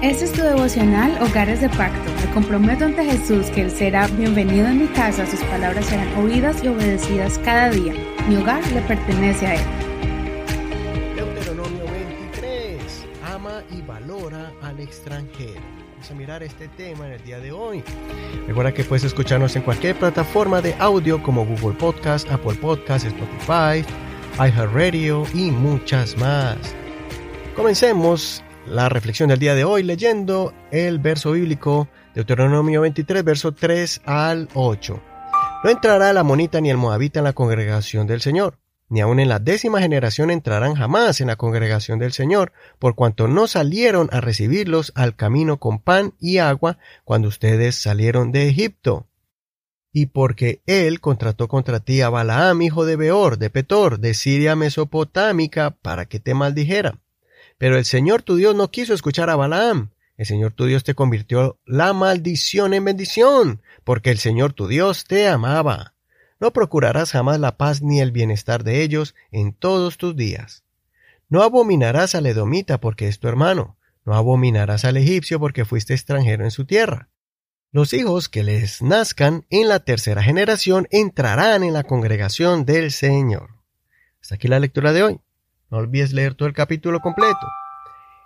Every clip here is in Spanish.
Este es tu devocional Hogares de Pacto. Me comprometo ante Jesús que Él será bienvenido en mi casa, sus palabras serán oídas y obedecidas cada día. Mi hogar le pertenece a Él. Deuteronomio 23. Ama y valora al extranjero. Vamos a mirar este tema en el día de hoy. Recuerda que puedes escucharnos en cualquier plataforma de audio como Google Podcast, Apple Podcast, Spotify, iHeartRadio y muchas más. Comencemos la reflexión del día de hoy leyendo el verso bíblico Deuteronomio 23, verso 3 al 8. No entrará la monita ni el moabita en la congregación del Señor, ni aun en la décima generación entrarán jamás en la congregación del Señor, por cuanto no salieron a recibirlos al camino con pan y agua cuando ustedes salieron de Egipto. Y porque él contrató contra ti a Balaam, hijo de Beor, de Petor, de Siria mesopotámica, para que te maldijera pero el Señor tu Dios no quiso escuchar a Balaam. El Señor tu Dios te convirtió la maldición en bendición, porque el Señor tu Dios te amaba. No procurarás jamás la paz ni el bienestar de ellos en todos tus días. No abominarás al edomita porque es tu hermano. No abominarás al egipcio porque fuiste extranjero en su tierra. Los hijos que les nazcan en la tercera generación entrarán en la congregación del Señor. Hasta aquí la lectura de hoy. No olvides leer todo el capítulo completo.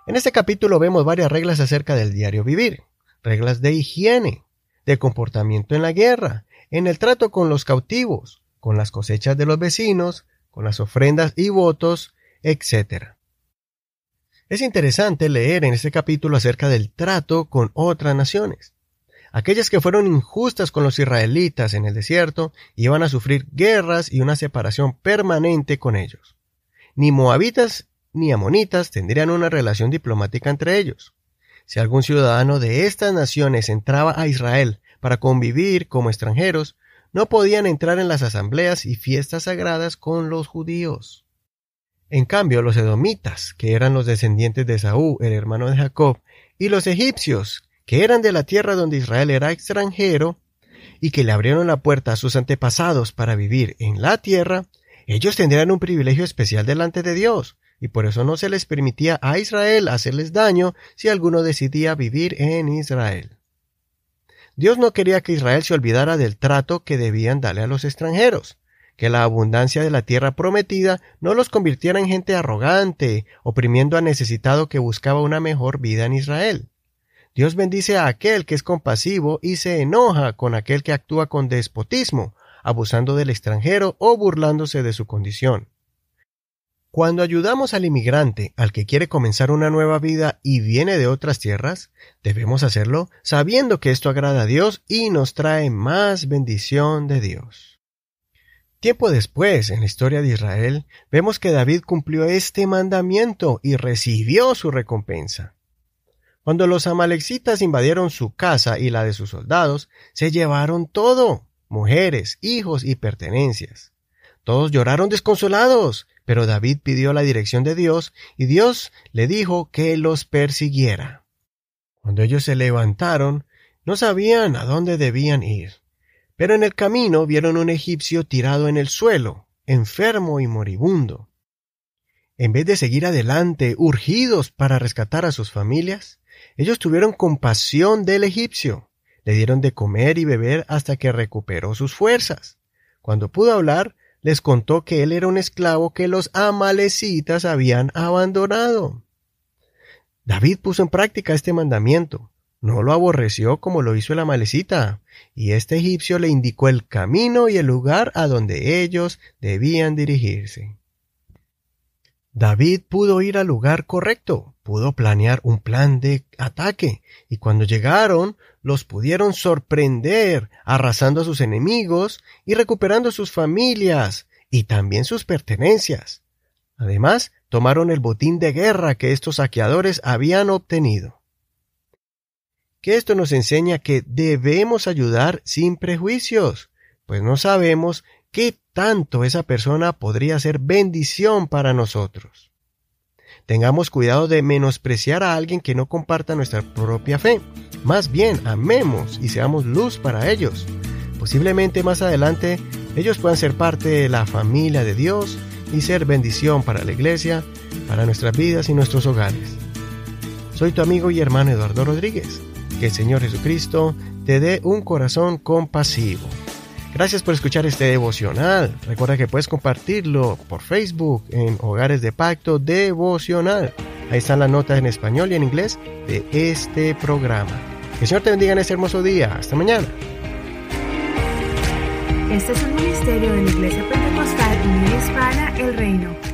En este capítulo vemos varias reglas acerca del diario vivir, reglas de higiene, de comportamiento en la guerra, en el trato con los cautivos, con las cosechas de los vecinos, con las ofrendas y votos, etc. Es interesante leer en este capítulo acerca del trato con otras naciones. Aquellas que fueron injustas con los israelitas en el desierto iban a sufrir guerras y una separación permanente con ellos. Ni moabitas ni amonitas tendrían una relación diplomática entre ellos. Si algún ciudadano de estas naciones entraba a Israel para convivir como extranjeros, no podían entrar en las asambleas y fiestas sagradas con los judíos. En cambio, los edomitas, que eran los descendientes de Saúl, el hermano de Jacob, y los egipcios, que eran de la tierra donde Israel era extranjero, y que le abrieron la puerta a sus antepasados para vivir en la tierra, ellos tendrían un privilegio especial delante de Dios, y por eso no se les permitía a Israel hacerles daño si alguno decidía vivir en Israel. Dios no quería que Israel se olvidara del trato que debían darle a los extranjeros, que la abundancia de la tierra prometida no los convirtiera en gente arrogante, oprimiendo al necesitado que buscaba una mejor vida en Israel. Dios bendice a aquel que es compasivo y se enoja con aquel que actúa con despotismo, abusando del extranjero o burlándose de su condición. Cuando ayudamos al inmigrante, al que quiere comenzar una nueva vida y viene de otras tierras, debemos hacerlo sabiendo que esto agrada a Dios y nos trae más bendición de Dios. Tiempo después, en la historia de Israel, vemos que David cumplió este mandamiento y recibió su recompensa. Cuando los amalecitas invadieron su casa y la de sus soldados, se llevaron todo, mujeres, hijos y pertenencias. Todos lloraron desconsolados, pero David pidió la dirección de Dios y Dios le dijo que los persiguiera. Cuando ellos se levantaron, no sabían a dónde debían ir, pero en el camino vieron un egipcio tirado en el suelo, enfermo y moribundo. En vez de seguir adelante, urgidos para rescatar a sus familias, ellos tuvieron compasión del egipcio le dieron de comer y beber hasta que recuperó sus fuerzas. Cuando pudo hablar, les contó que él era un esclavo que los amalecitas habían abandonado. David puso en práctica este mandamiento. No lo aborreció como lo hizo el amalecita, y este egipcio le indicó el camino y el lugar a donde ellos debían dirigirse. David pudo ir al lugar correcto, pudo planear un plan de ataque, y cuando llegaron los pudieron sorprender, arrasando a sus enemigos y recuperando sus familias y también sus pertenencias. Además, tomaron el botín de guerra que estos saqueadores habían obtenido. Que esto nos enseña que debemos ayudar sin prejuicios, pues no sabemos qué tanto esa persona podría ser bendición para nosotros. Tengamos cuidado de menospreciar a alguien que no comparta nuestra propia fe. Más bien, amemos y seamos luz para ellos. Posiblemente más adelante ellos puedan ser parte de la familia de Dios y ser bendición para la iglesia, para nuestras vidas y nuestros hogares. Soy tu amigo y hermano Eduardo Rodríguez. Que el Señor Jesucristo te dé un corazón compasivo. Gracias por escuchar este devocional. Recuerda que puedes compartirlo por Facebook en Hogares de Pacto Devocional. Ahí están las notas en español y en inglés de este programa. Que el Señor te bendiga en este hermoso día. Hasta mañana. Este es un ministerio de la Iglesia Pentecostal Unida Hispana El Reino.